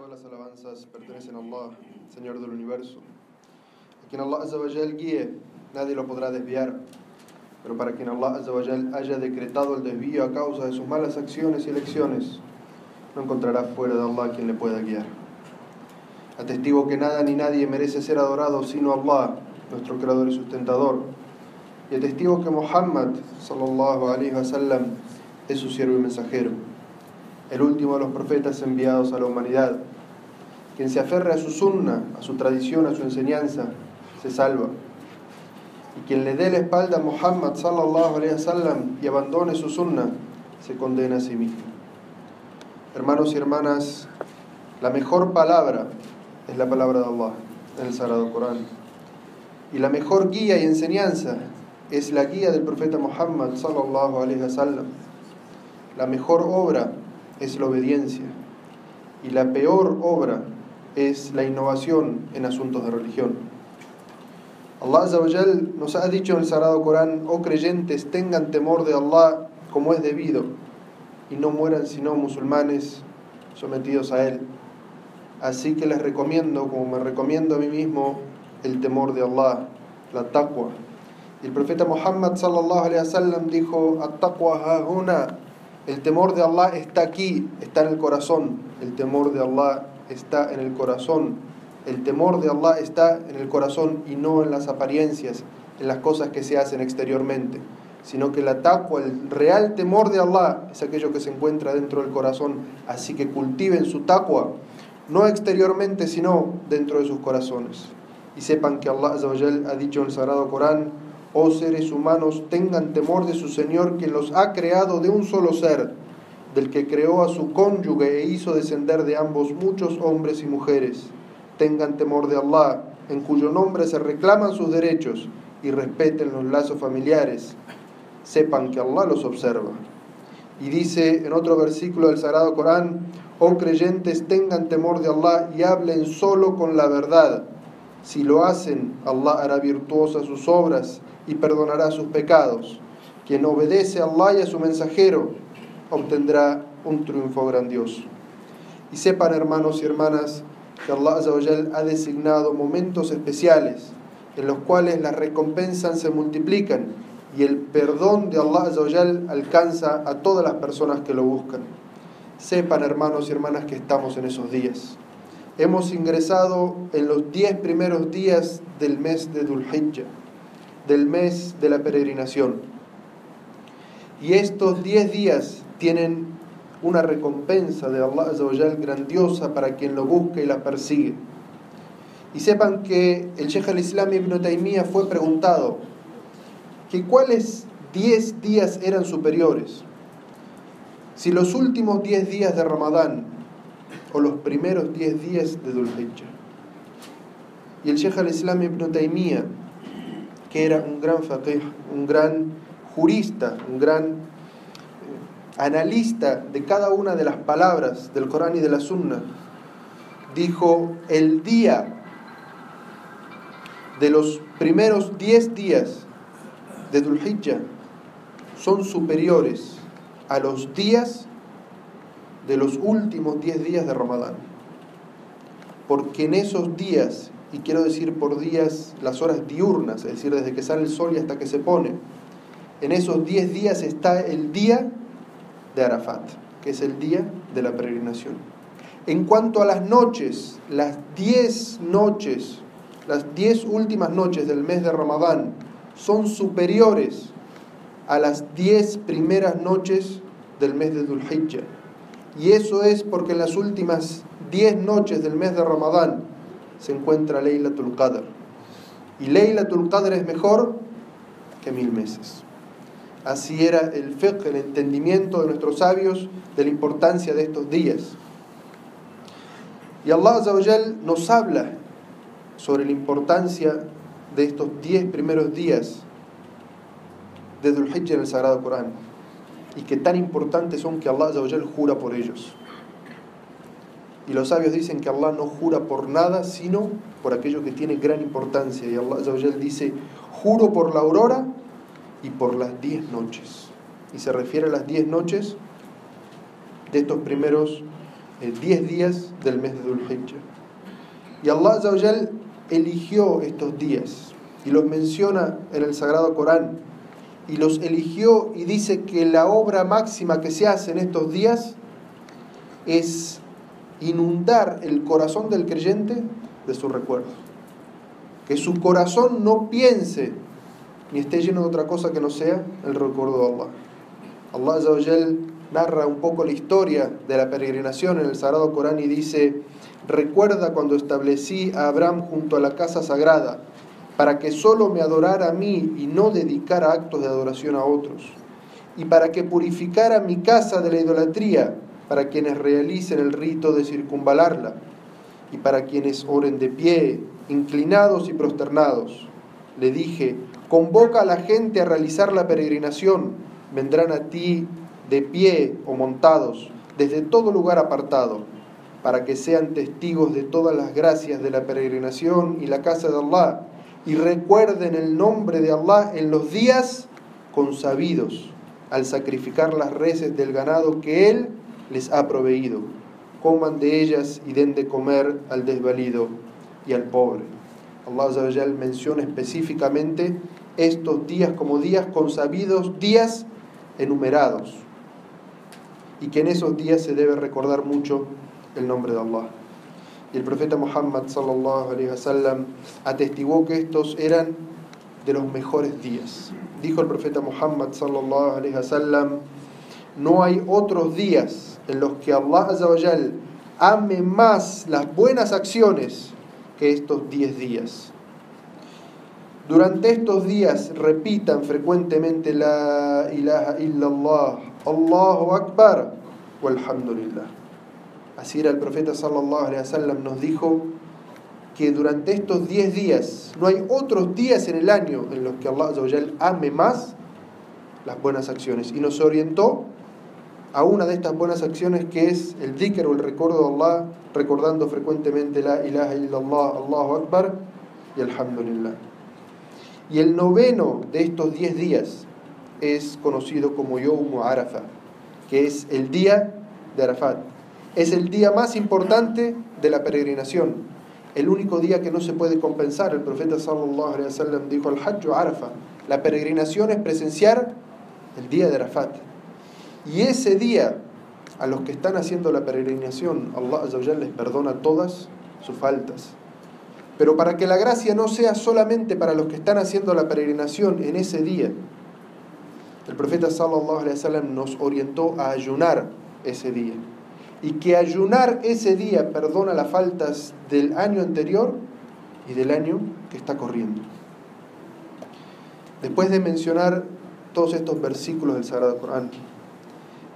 Todas las alabanzas pertenecen a Allah, Señor del universo. A quien Allah Azzawajal guíe, nadie lo podrá desviar. Pero para quien Allah Azzawajal haya decretado el desvío a causa de sus malas acciones y elecciones, no encontrará fuera de Allah quien le pueda guiar. Atestigo que nada ni nadie merece ser adorado sino Allah, nuestro creador y sustentador. Y atestigo que Muhammad, sallallahu alaihi wasallam, es su siervo y mensajero, el último de los profetas enviados a la humanidad. Quien se aferre a su sunna, a su tradición, a su enseñanza, se salva. Y quien le dé la espalda a Muhammad sallallahu alaihi wasallam y abandone su sunna, se condena a sí mismo. Hermanos y hermanas, la mejor palabra es la palabra de Allah en el Sagrado Corán. Y la mejor guía y enseñanza es la guía del profeta Muhammad sallallahu alaihi wasallam. La mejor obra es la obediencia y la peor obra es la innovación en asuntos de religión. Allah Azawajal nos ha dicho en el Sagrado Corán, oh creyentes, tengan temor de Allah como es debido y no mueran sino musulmanes sometidos a Él. Así que les recomiendo, como me recomiendo a mí mismo, el temor de Allah, la taqwa. Y el profeta Muhammad sallallahu alaihi wasallam dijo, hahuna, el temor de Allah está aquí, está en el corazón. El temor de Allah está en el corazón. El temor de Allah está en el corazón y no en las apariencias, en las cosas que se hacen exteriormente. Sino que la taqwa, el real temor de Allah, es aquello que se encuentra dentro del corazón. Así que cultiven su taqwa, no exteriormente, sino dentro de sus corazones. Y sepan que Allah ha dicho en el Sagrado Corán, oh seres humanos, tengan temor de su Señor, quien los ha creado de un solo ser, del que creó a su cónyuge e hizo descender de ambos muchos hombres y mujeres. Tengan temor de Allah, en cuyo nombre se reclaman sus derechos, y respeten los lazos familiares. Sepan que Allah los observa. Y dice en otro versículo del Sagrado Corán, oh creyentes, tengan temor de Allah y hablen solo con la verdad. Si lo hacen, Allah hará virtuosas sus obras y perdonará sus pecados. Quien obedece a Allah y a su mensajero obtendrá un triunfo grandioso. Y sepan, hermanos y hermanas, que Allah ha designado momentos especiales en los cuales las recompensas se multiplican y el perdón de Allah alcanza a todas las personas que lo buscan. Sepan, hermanos y hermanas, que estamos en esos días. Hemos ingresado en los diez primeros días del mes de Dhul del mes de la peregrinación. Y estos 10 días tienen una recompensa de Allah Azawajal grandiosa para quien lo busca y la persigue. Y sepan que el Sheikh al-Islam ibn Taymiyyah fue preguntado que cuáles 10 días eran superiores. Si los últimos 10 días de Ramadán o los primeros 10 días de Dhul Y el Sheikh al-Islam ibn Taymiyyah que era un gran faqih, un gran jurista, un gran eh, analista de cada una de las palabras del Corán y de la Sunna, dijo, el día de los primeros 10 días de Dhul son superiores a los días de los últimos 10 días de Ramadán. Porque en esos días y quiero decir por días las horas diurnas, es decir, desde que sale el sol y hasta que se pone. En esos 10 días está el día de Arafat, que es el día de la peregrinación. En cuanto a las noches, las 10 noches, las 10 últimas noches del mes de Ramadán son superiores a las 10 primeras noches del mes de Dhul Y eso es porque en las últimas 10 noches del mes de Ramadán se encuentra Laylatul Qadr. Y Laylatul Qadr es mejor que mil meses. Así era el fiqh, el entendimiento de nuestros sabios de la importancia de estos días. Y Allah nos habla sobre la importancia de estos diez primeros días de Dhul en el Sagrado Corán y que tan importantes son que Allah jura por ellos. Y los sabios dicen que Allah no jura por nada, sino por aquello que tiene gran importancia. Y Allah dice, juro por la aurora y por las diez noches. Y se refiere a las diez noches de estos primeros 10 días del mes de Dhul Y Allah Azawajal eligió estos días y los menciona en el Sagrado Corán. Y los eligió y dice que la obra máxima que se hace en estos días es inundar el corazón del creyente de sus recuerdos. Que su corazón no piense ni esté lleno de otra cosa que no sea el recuerdo de Allah. Allah Azawajal narra un poco la historia de la peregrinación en el Sagrado Corán y dice, recuerda cuando establecí a Abraham junto a la casa sagrada, para que solo me adorara a mí y no dedicara actos de adoración a otros, y para que purificara mi casa de la idolatría, para quienes realicen el rito de circunvalarla, y para quienes oren de pie, inclinados y prosternados. Le dije, convoca a la gente a realizar la peregrinación, vendrán a ti de pie o montados, desde todo lugar apartado, para que sean testigos de todas las gracias de la peregrinación y la casa de Allah, y recuerden el nombre de Allah en los días consabidos, al sacrificar las reses del ganado que Él les ha proveído. Coman de ellas y den de comer al desvalido y al pobre. Allah menciona específicamente estos días como días consabidos, días enumerados y que en esos días se debe recordar mucho el nombre de Allah. Y el profeta Muhammad sallallahu alaihi wasallam atestiguó que estos eran de los mejores días. Dijo el profeta Muhammad sallallahu alaihi wasallam, no hay otros días en los que Allah azawajal ame más las buenas acciones que estos diez días. Durante estos días repitan frecuentemente la ilaha illallah, Allahu Akbar, walhamdulillah. Así era el profeta sallallahu alaihi wasallam nos dijo que durante estos 10 días no hay otros días en el año en los que Allah ame más las buenas acciones y nos orientó a una de estas buenas acciones que es el dhikr o el recuerdo de Allah recordando frecuentemente la ilaha illallah Allahu Akbar y alhamdulillah y el noveno de estos diez días es conocido como Yom Arafa, que es el día de Arafat. Es el día más importante de la peregrinación, el único día que no se puede compensar. El profeta sallallahu alaihi wasallam dijo al Hajj Arafa, la peregrinación es presenciar el día de Arafat. Y ese día a los que están haciendo la peregrinación, Allah les perdona todas sus faltas pero para que la gracia no sea solamente para los que están haciendo la peregrinación en ese día, el profeta sallallahu alaihi wasallam nos orientó a ayunar ese día. Y que ayunar ese día perdona las faltas del año anterior y del año que está corriendo. Después de mencionar todos estos versículos del Sagrado Corán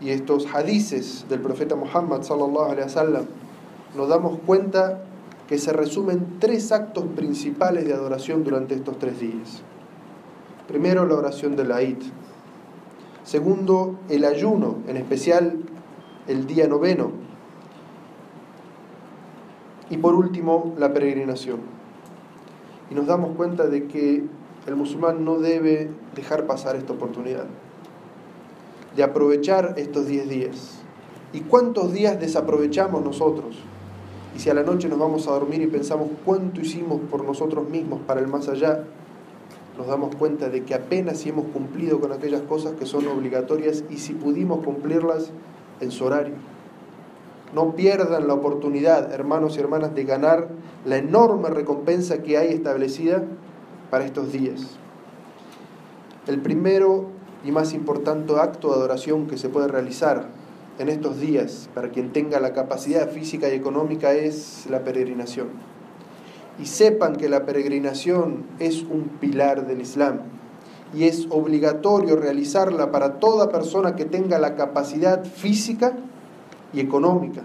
y estos hadices del profeta Muhammad sallallahu alaihi wasallam, nos damos cuenta que se resumen tres actos principales de adoración durante estos tres días. Primero, la oración de la Eid. Segundo, el ayuno, en especial el día noveno. Y por último, la peregrinación. Y nos damos cuenta de que el musulmán no debe dejar pasar esta oportunidad de aprovechar estos diez días. ¿Y cuántos días desaprovechamos nosotros? Y si a la noche nos vamos a dormir y pensamos cuánto hicimos por nosotros mismos para el más allá, nos damos cuenta de que apenas si hemos cumplido con aquellas cosas que son obligatorias y si pudimos cumplirlas en su horario. No pierdan la oportunidad, hermanos y hermanas, de ganar la enorme recompensa que hay establecida para estos días. El primero y más importante acto de adoración que se puede realizar en estos días para quien tenga la capacidad física y económica es la peregrinación. Y sepan que la peregrinación es un pilar del Islam y es obligatorio realizarla para toda persona que tenga la capacidad física y económica.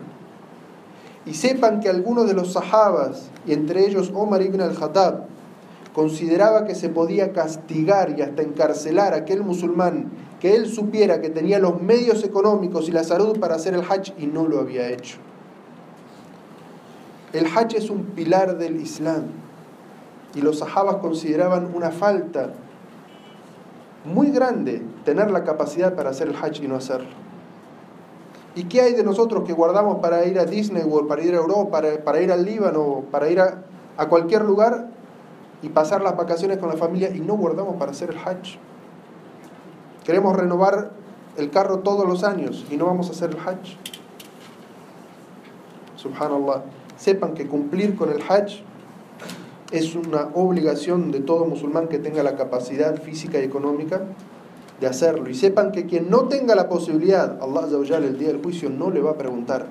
Y sepan que algunos de los sahabas, y entre ellos Omar ibn al-Khattab, consideraba que se podía castigar y hasta encarcelar a aquel musulmán que él supiera que tenía los medios económicos y la salud para hacer el Hajj y no lo había hecho. El Hajj es un pilar del Islam y los sahabas consideraban una falta muy grande tener la capacidad para hacer el Hajj y no hacerlo. ¿Y qué hay de nosotros que guardamos para ir a Disney World, para ir a Europa, para, para ir al Líbano, para ir a, a cualquier lugar y pasar las vacaciones con la familia y no guardamos para hacer el Hajj? Queremos renovar el carro todos los años y no vamos a hacer el Hajj. Subhanallah. Sepan que cumplir con el Hajj es una obligación de todo musulmán que tenga la capacidad física y económica de hacerlo. Y sepan que quien no tenga la posibilidad, Allah el día del juicio no le va a preguntar.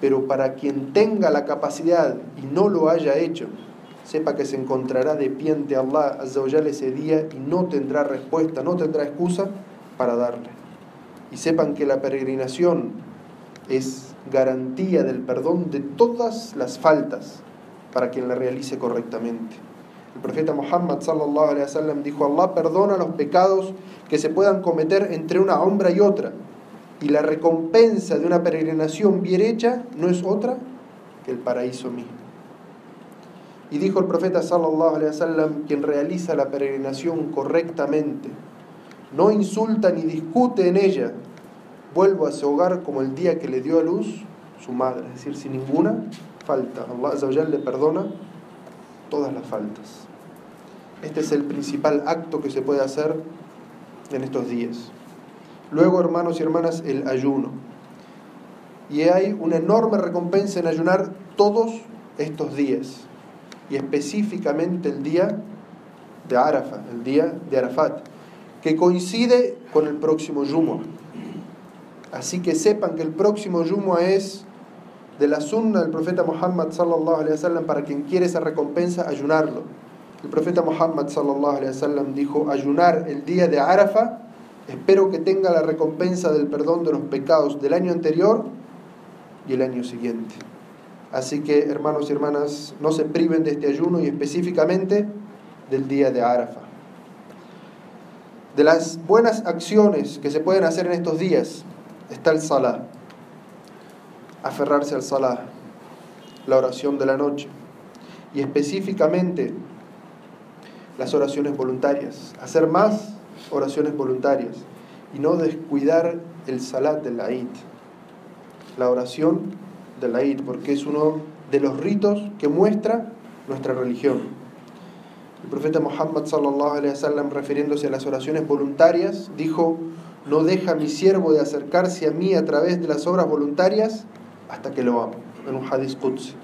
Pero para quien tenga la capacidad y no lo haya hecho, sepa que se encontrará de pie ante Allah ese día y no tendrá respuesta, no tendrá excusa para darle. Y sepan que la peregrinación es garantía del perdón de todas las faltas para quien la realice correctamente. El profeta Muhammad sallallahu alaihi wasallam dijo: Allah perdona los pecados que se puedan cometer entre una sombra y otra, y la recompensa de una peregrinación bien hecha no es otra que el paraíso mismo. Y dijo el profeta sallallahu alaihi wasallam: quien realiza la peregrinación correctamente, no insulta ni discute en ella, vuelvo a su hogar como el día que le dio a luz su madre, es decir, sin ninguna falta. Allah le perdona todas las faltas. Este es el principal acto que se puede hacer en estos días. Luego, hermanos y hermanas, el ayuno. Y hay una enorme recompensa en ayunar todos estos días, y específicamente el día de Arafat, el día de Arafat, que coincide con el próximo Yuma. Así que sepan que el próximo Yuma es de la sunna del profeta Muhammad sallallahu alaihi wasallam para quien quiere esa recompensa ayunarlo. El profeta Muhammad sallallahu alaihi wasallam dijo ayunar el día de Arafa, espero que tenga la recompensa del perdón de los pecados del año anterior y el año siguiente. Así que hermanos y hermanas, no se priven de este ayuno y específicamente del día de Arafa. De las buenas acciones que se pueden hacer en estos días, está el salah, aferrarse al salah, la oración de la noche, y específicamente las oraciones voluntarias, hacer más oraciones voluntarias y no descuidar el salat del Eid, la oración del Eid, porque es uno de los ritos que muestra nuestra religión. El profeta Muhammad sallallahu alaihi wasallam refiriéndose a las oraciones voluntarias dijo: no deja mi siervo de acercarse a mí a través de las obras voluntarias hasta que lo amo. En un hadith Qudsi.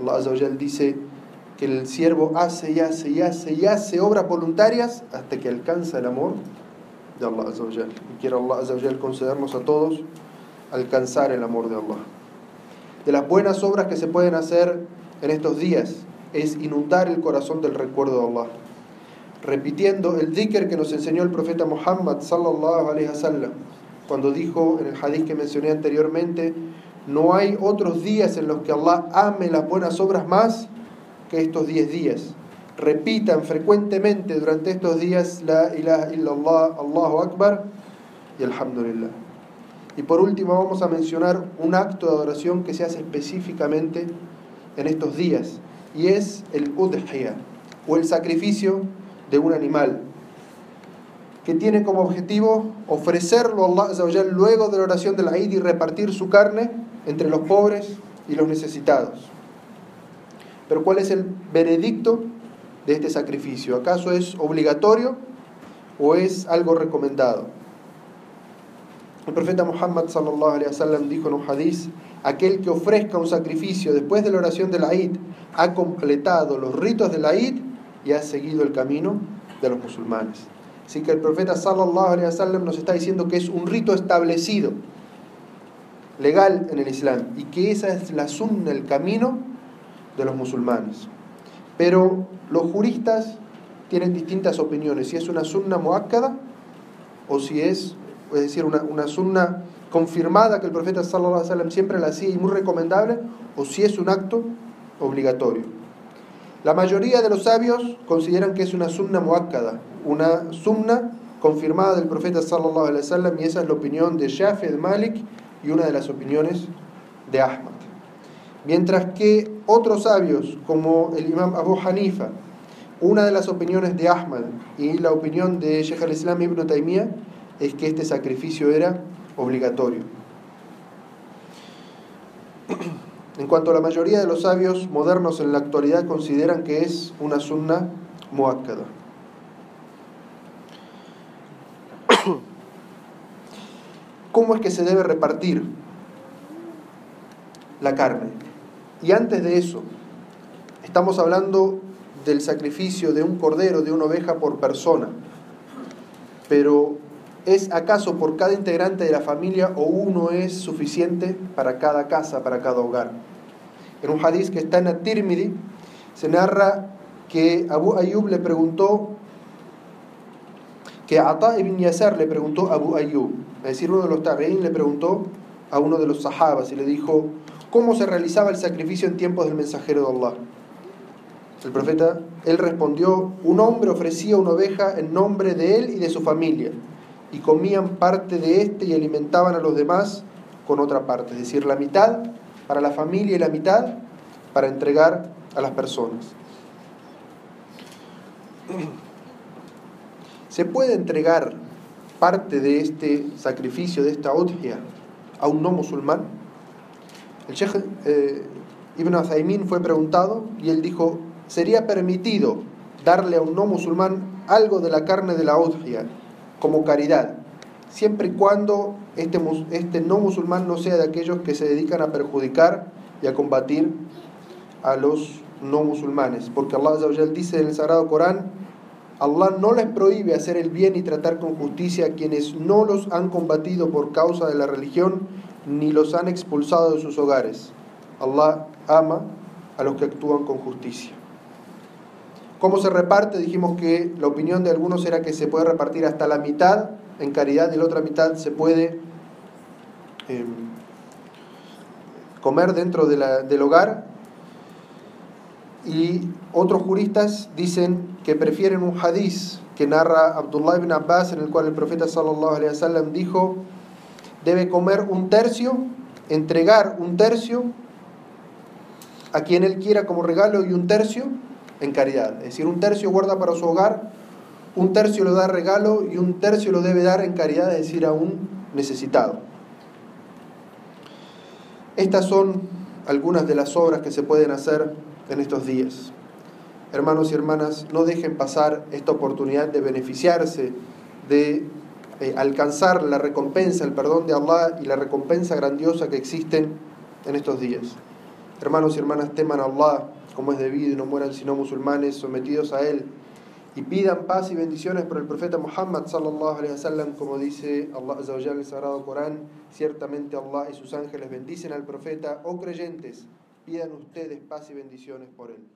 Allah Azza dice que el siervo hace y hace y hace y hace obras voluntarias hasta que alcanza el amor de Allah Azza Y quiere Allah Azza concedernos a todos alcanzar el amor de Allah. De las buenas obras que se pueden hacer en estos días es inundar el corazón del recuerdo de Allah. Repitiendo el dhikr que nos enseñó el profeta Muhammad sallallahu alaihi wasallam cuando dijo en el hadith que mencioné anteriormente no hay otros días en los que Allah ame las buenas obras más que estos 10 días. Repitan frecuentemente durante estos días la ilaha illallah Allahu akbar y alhamdulillah y por último vamos a mencionar un acto de adoración que se hace específicamente en estos días y es el udhiyah o el sacrificio de un animal que tiene como objetivo ofrecerlo a Allah luego de la oración de la Eid y repartir su carne entre los pobres y los necesitados. Pero ¿cuál es el veredicto de este sacrificio? ¿Acaso es obligatorio o es algo recomendado? El profeta Muhammad sallallahu alaihi wasallam dijo en un hadith, aquel que ofrezca un sacrificio después de la oración de la Eid ha completado los ritos de la Eid y ha seguido el camino de los musulmanes. Así que el profeta sallallahu alaihi wasallam nos está diciendo que es un rito establecido, legal en el Islam, y que esa es la sunna, el camino de los musulmanes. Pero los juristas tienen distintas opiniones, si es una sunna muakkada o si es, es decir, una, una sunna confirmada que el profeta sallallahu alaihi wasallam siempre la hacía y muy recomendable, o si es un acto obligatorio. La mayoría de los sabios consideran que es una sunna muakkada, una sunna confirmada del profeta sallallahu alaihi wasallam y esa es la opinión de Shafi de Malik y una de las opiniones de Ahmad. Mientras que otros sabios como el imam Abu Hanifa, una de las opiniones de Ahmad y la opinión de Sheikh al-Islam ibn Taymiyyah es que este sacrificio era obligatorio. en cuanto a la mayoría de los sabios modernos en la actualidad consideran que es una sunna muakkada. ¿Cómo es que se debe repartir la carne? Y antes de eso, estamos hablando del sacrificio de un cordero, de una oveja por persona. Pero ¿es acaso por cada integrante de la familia o uno es suficiente para cada casa, para cada hogar? En un hadith que está en At-Tirmidhi se narra que Abu Ayyub le preguntó que Ata ibn Yasar le preguntó a Abu Ayyub, es decir, uno de los tabi'in le preguntó a uno de los sahabas y le dijo, ¿cómo se realizaba el sacrificio en tiempos del mensajero de Allah? El profeta, él respondió, un hombre ofrecía una oveja en nombre de él y de su familia, y comían parte de éste y alimentaban a los demás con otra parte, es decir, la mitad para la familia y la mitad para entregar a las personas. ¿Se puede entregar parte de este sacrificio, de esta udhia, a un no musulmán? El Sheikh eh, Ibn Azaymin fue preguntado y él dijo, ¿sería permitido darle a un no musulmán algo de la carne de la udhia como caridad, siempre y cuando este, este no musulmán no sea de aquellos que se dedican a perjudicar y a combatir a los no musulmanes. Porque Allah dice en el Sagrado Corán, Allah no les prohíbe hacer el bien y tratar con justicia a quienes no los han combatido por causa de la religión ni los han expulsado de sus hogares. Allah ama a los que actúan con justicia. ¿Cómo se reparte? Dijimos que la opinión de algunos era que se puede repartir hasta la mitad en caridad y la otra mitad se puede em, comer dentro del hogar. Y otros juristas dicen que prefieren un hadiz que narra Abdullah ibn Abbas en el cual el profeta sallallahu dijo debe comer un tercio, entregar un tercio a quien él quiera como regalo y un tercio en caridad. Es decir, un tercio guarda para su hogar, un tercio lo da regalo y un tercio lo debe dar en caridad, es decir, a un necesitado. Estas son algunas de las obras que se pueden hacer en estos días. Hermanos y hermanas, no dejen pasar esta oportunidad de beneficiarse, de eh, alcanzar la recompensa, el perdón de Allah y la recompensa grandiosa que existen en estos días. Hermanos y hermanas, teman a Allah como es debido y no mueran sino musulmanes sometidos a Él. Y pidan paz y bendiciones por el profeta Muhammad sallallahu alaihi wasallam, como dice Allah azza en el Sagrado Corán, ciertamente Allah y sus ángeles bendicen al profeta, oh creyentes, pidan ustedes paz y bendiciones por él.